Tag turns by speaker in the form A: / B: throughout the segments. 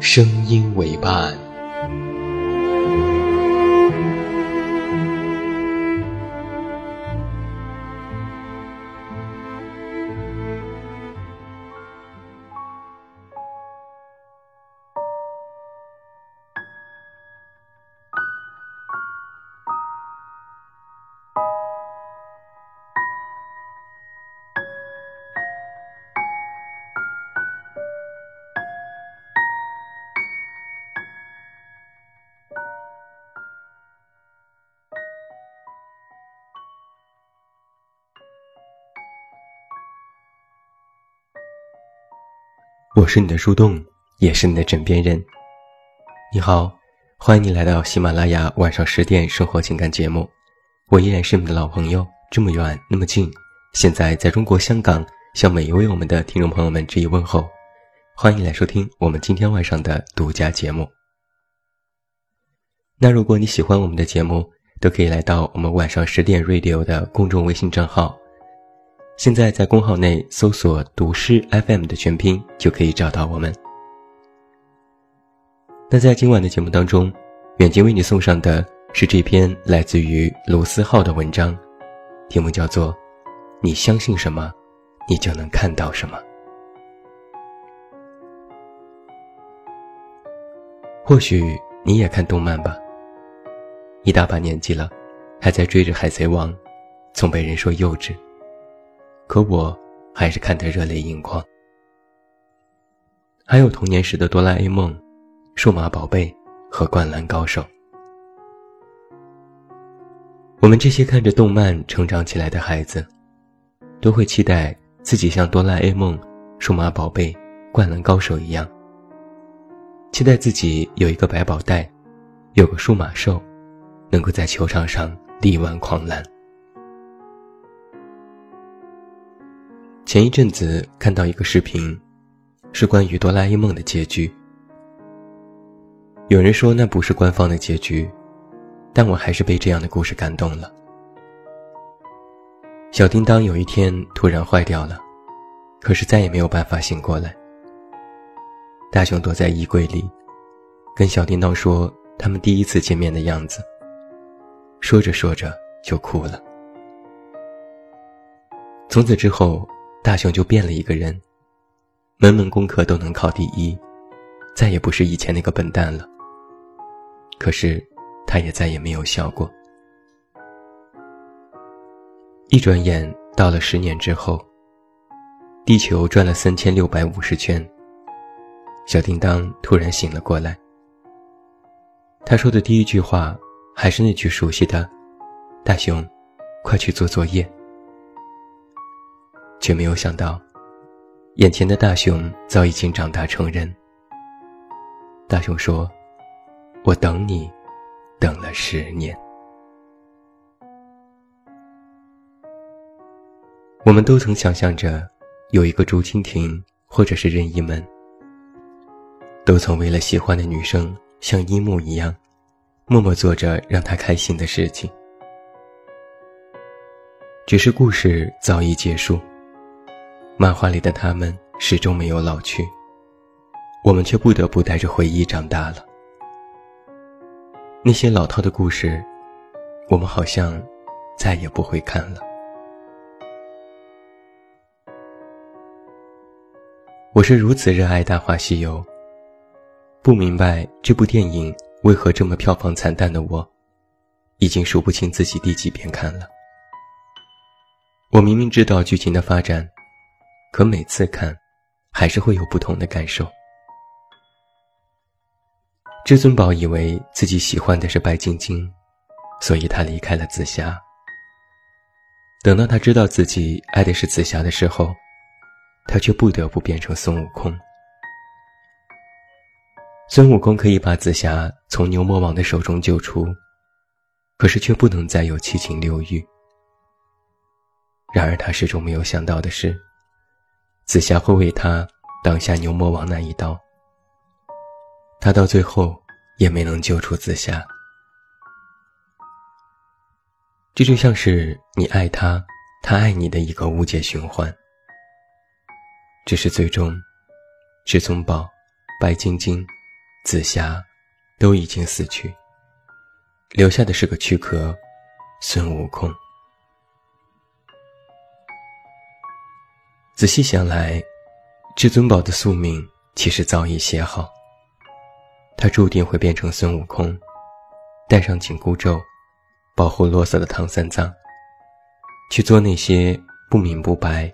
A: 声音为伴。我是你的树洞，也是你的枕边人。你好，欢迎你来到喜马拉雅晚上十点生活情感节目。我依然是你的老朋友，这么远那么近。现在在中国香港，向每一位我们的听众朋友们致以问候。欢迎来收听我们今天晚上的独家节目。那如果你喜欢我们的节目，都可以来到我们晚上十点 radio 的公众微信账号。现在在公号内搜索“读诗 FM” 的全拼，就可以找到我们。那在今晚的节目当中，远近为你送上的是这篇来自于卢思浩的文章，题目叫做《你相信什么，你就能看到什么》。或许你也看动漫吧，一大把年纪了，还在追着《海贼王》，总被人说幼稚。可我还是看得热泪盈眶。还有童年时的哆啦 A 梦、数码宝贝和灌篮高手。我们这些看着动漫成长起来的孩子，都会期待自己像哆啦 A 梦、数码宝贝、灌篮高手一样，期待自己有一个百宝袋，有个数码兽，能够在球场上力挽狂澜。前一阵子看到一个视频，是关于哆啦 A 梦的结局。有人说那不是官方的结局，但我还是被这样的故事感动了。小叮当有一天突然坏掉了，可是再也没有办法醒过来。大雄躲在衣柜里，跟小叮当说他们第一次见面的样子。说着说着就哭了。从此之后。大雄就变了一个人，门门功课都能考第一，再也不是以前那个笨蛋了。可是，他也再也没有笑过。一转眼到了十年之后，地球转了三千六百五十圈。小叮当突然醒了过来。他说的第一句话还是那句熟悉的：“大雄，快去做作业。”却没有想到，眼前的大雄早已经长大成人。大雄说：“我等你，等了十年。”我们都曾想象着，有一个竹蜻蜓或者是任意门，都曾为了喜欢的女生像樱木一样，默默做着让她开心的事情。只是故事早已结束。漫画里的他们始终没有老去，我们却不得不带着回忆长大了。那些老套的故事，我们好像再也不会看了。我是如此热爱《大话西游》，不明白这部电影为何这么票房惨淡的我，已经数不清自己第几遍看了。我明明知道剧情的发展，可每次看，还是会有不同的感受。至尊宝以为自己喜欢的是白晶晶，所以他离开了紫霞。等到他知道自己爱的是紫霞的时候，他却不得不变成孙悟空。孙悟空可以把紫霞从牛魔王的手中救出，可是却不能再有七情六欲。然而他始终没有想到的是，紫霞会为他挡下牛魔王那一刀。他到最后也没能救出紫霞。这就像是你爱他，他爱你的一个无解循环。只是最终，至尊宝、白晶晶、紫霞都已经死去，留下的是个躯壳——孙悟空。仔细想来，至尊宝的宿命其实早已写好。他注定会变成孙悟空，戴上紧箍咒，保护落色的唐三藏，去做那些不明不白、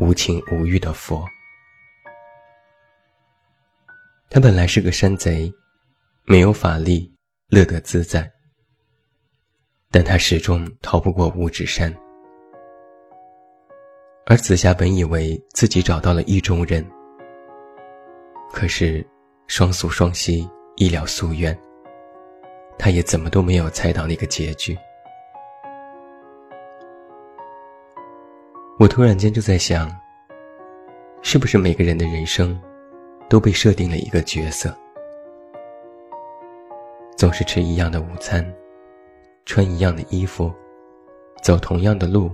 A: 无情无欲的佛。他本来是个山贼，没有法力，乐得自在。但他始终逃不过五指山。而紫霞本以为自己找到了意中人，可是双宿双栖，一了夙愿。他也怎么都没有猜到那个结局。我突然间就在想，是不是每个人的人生？都被设定了一个角色，总是吃一样的午餐，穿一样的衣服，走同样的路，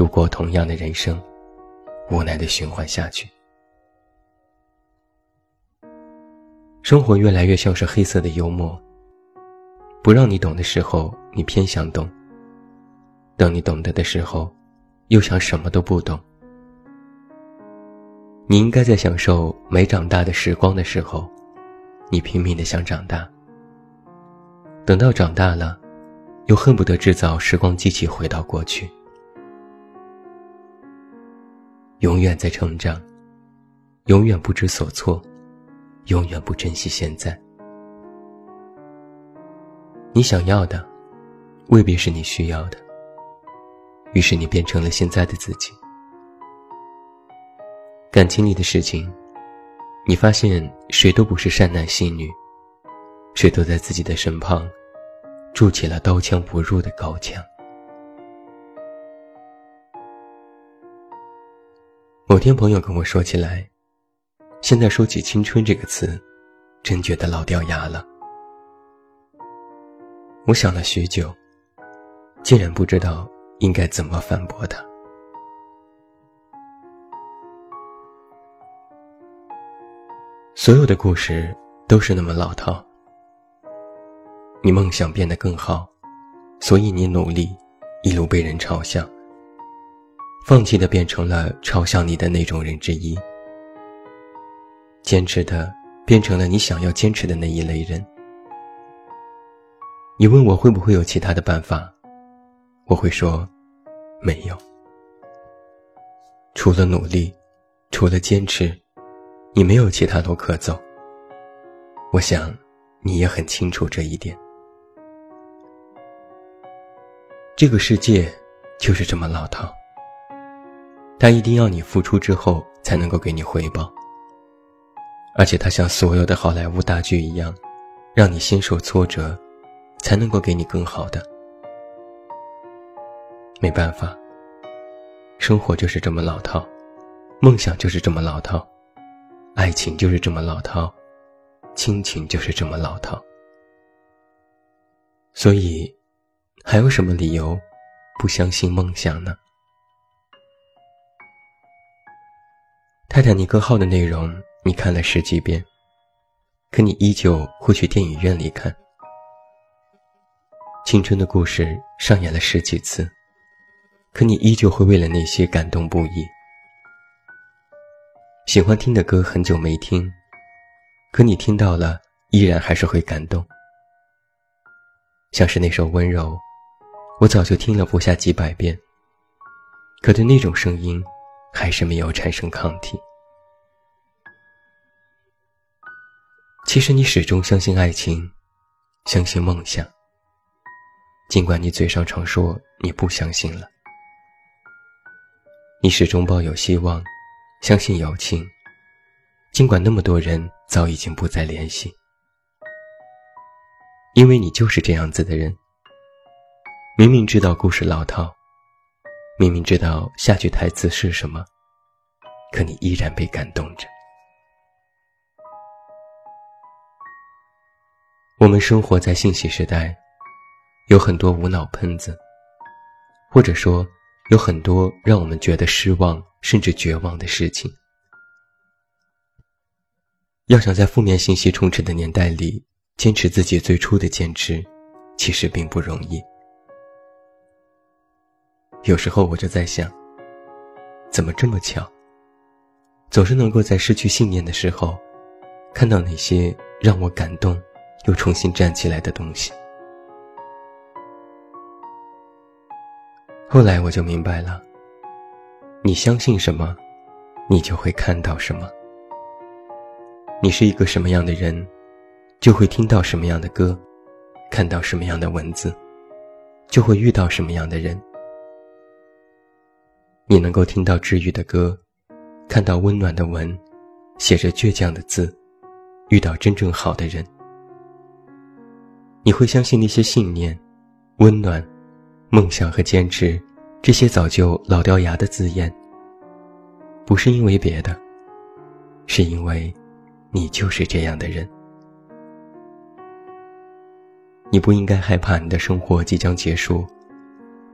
A: 度过同样的人生，无奈的循环下去。生活越来越像是黑色的幽默，不让你懂的时候，你偏想懂；等你懂得的时候，又想什么都不懂。你应该在享受没长大的时光的时候，你拼命的想长大。等到长大了，又恨不得制造时光机器回到过去。永远在成长，永远不知所措，永远不珍惜现在。你想要的，未必是你需要的。于是你变成了现在的自己。感情里的事情，你发现谁都不是善男信女，谁都在自己的身旁，筑起了刀枪不入的高墙。某天朋友跟我说起来，现在说起青春这个词，真觉得老掉牙了。我想了许久，竟然不知道应该怎么反驳他。所有的故事都是那么老套。你梦想变得更好，所以你努力，一路被人嘲笑。放弃的变成了嘲笑你的那种人之一，坚持的变成了你想要坚持的那一类人。你问我会不会有其他的办法，我会说，没有。除了努力，除了坚持。你没有其他路可走，我想，你也很清楚这一点。这个世界就是这么老套，他一定要你付出之后才能够给你回报，而且他像所有的好莱坞大剧一样，让你先受挫折，才能够给你更好的。没办法，生活就是这么老套，梦想就是这么老套。爱情就是这么老套，亲情就是这么老套，所以，还有什么理由不相信梦想呢？泰坦尼克号的内容你看了十几遍，可你依旧会去电影院里看。青春的故事上演了十几次，可你依旧会为了那些感动不已。喜欢听的歌很久没听，可你听到了，依然还是会感动。像是那首《温柔》，我早就听了不下几百遍，可对那种声音，还是没有产生抗体。其实你始终相信爱情，相信梦想，尽管你嘴上常说你不相信了。你始终抱有希望，相信友情，尽管那么多人早已经不再联系。因为你就是这样子的人，明明知道故事老套，明明知道下句台词是什么，可你依然被感动着。我们生活在信息时代，有很多无脑喷子，或者说有很多让我们觉得失望甚至绝望的事情。要想在负面信息充斥的年代里。坚持自己最初的坚持，其实并不容易。有时候我就在想，怎么这么巧，总是能够在失去信念的时候，看到那些让我感动又重新站起来的东西。后来我就明白了，你相信什么，你就会看到什么。你是一个什么样的人？就会听到什么样的歌，看到什么样的文字，就会遇到什么样的人。你能够听到治愈的歌，看到温暖的文，写着倔强的字，遇到真正好的人。你会相信那些信念、温暖、梦想和坚持，这些早就老掉牙的字眼。不是因为别的，是因为，你就是这样的人。你不应该害怕你的生活即将结束，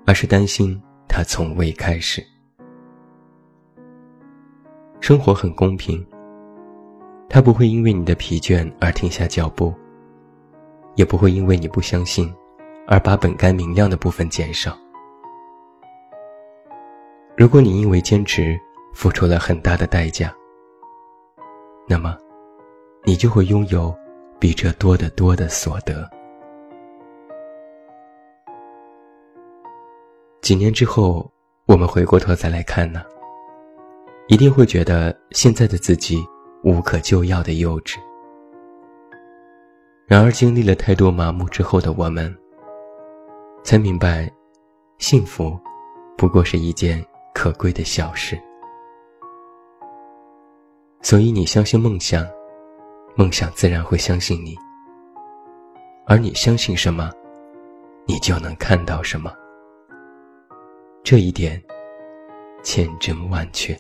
A: 而是担心它从未开始。生活很公平，它不会因为你的疲倦而停下脚步，也不会因为你不相信而把本该明亮的部分减少。如果你因为坚持付出了很大的代价，那么，你就会拥有比这多得多的所得。几年之后，我们回过头再来看呢，一定会觉得现在的自己无可救药的幼稚。然而，经历了太多麻木之后的我们，才明白，幸福不过是一件可贵的小事。所以，你相信梦想，梦想自然会相信你。而你相信什么，你就能看到什么。这一点，千真万确。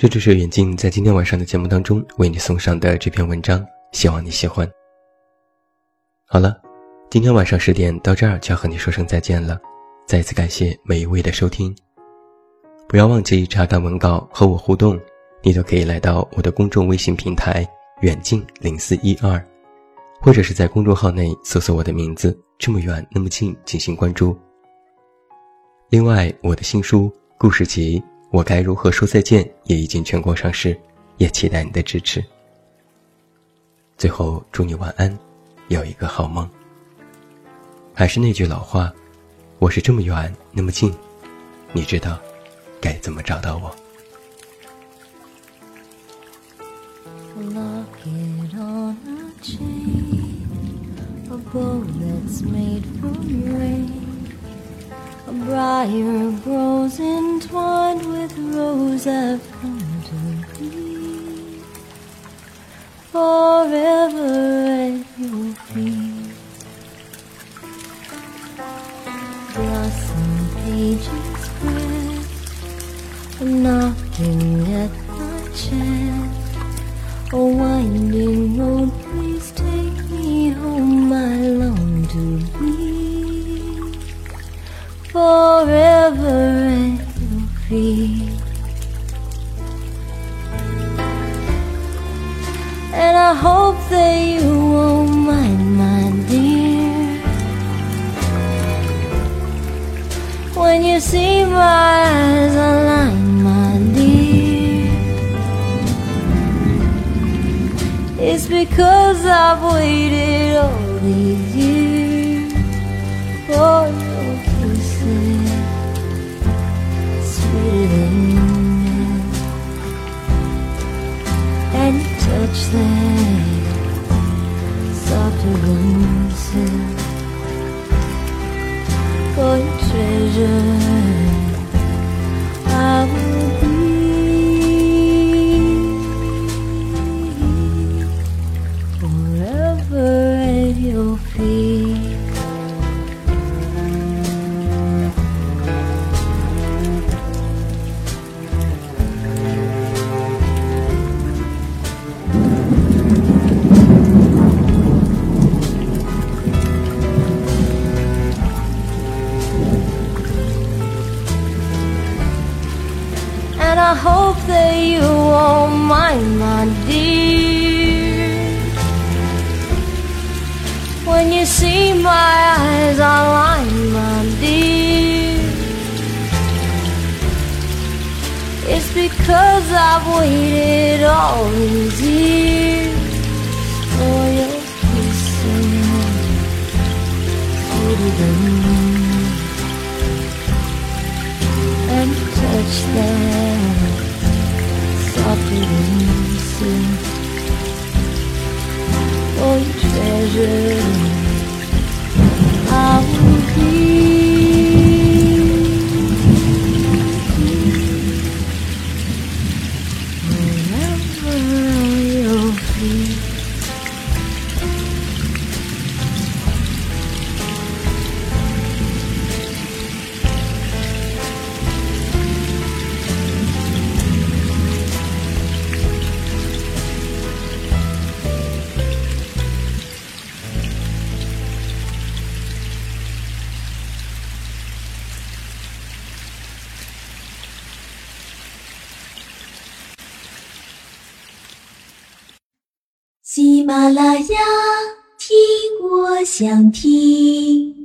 A: 这就是远近在今天晚上的节目当中为你送上的这篇文章，希望你喜欢。好了，今天晚上十点到这儿就要和你说声再见了，再次感谢每一位的收听。不要忘记查看文稿和我互动，你都可以来到我的公众微信平台远近零四一二。或者是在公众号内搜索我的名字，这么远那么近进行关注。另外，我的新书故事集《我该如何说再见》也已经全国上市，也期待你的支持。最后，祝你晚安，有一个好梦。还是那句老话，我是这么远那么近，你知道该怎么找到我。bow that's made for me A briar grows entwined with rose I've come to be. Forever at your feet. Blossom pages spread, knocking at my chest. A winding road, forever it will be. And I hope that you won't mind, my dear, when
B: you see my eyes align, my dear. It's because I've waited all these years. Oh, is our line, my dear. It's because I've waited all these years.
C: 马拉雅，听我想听。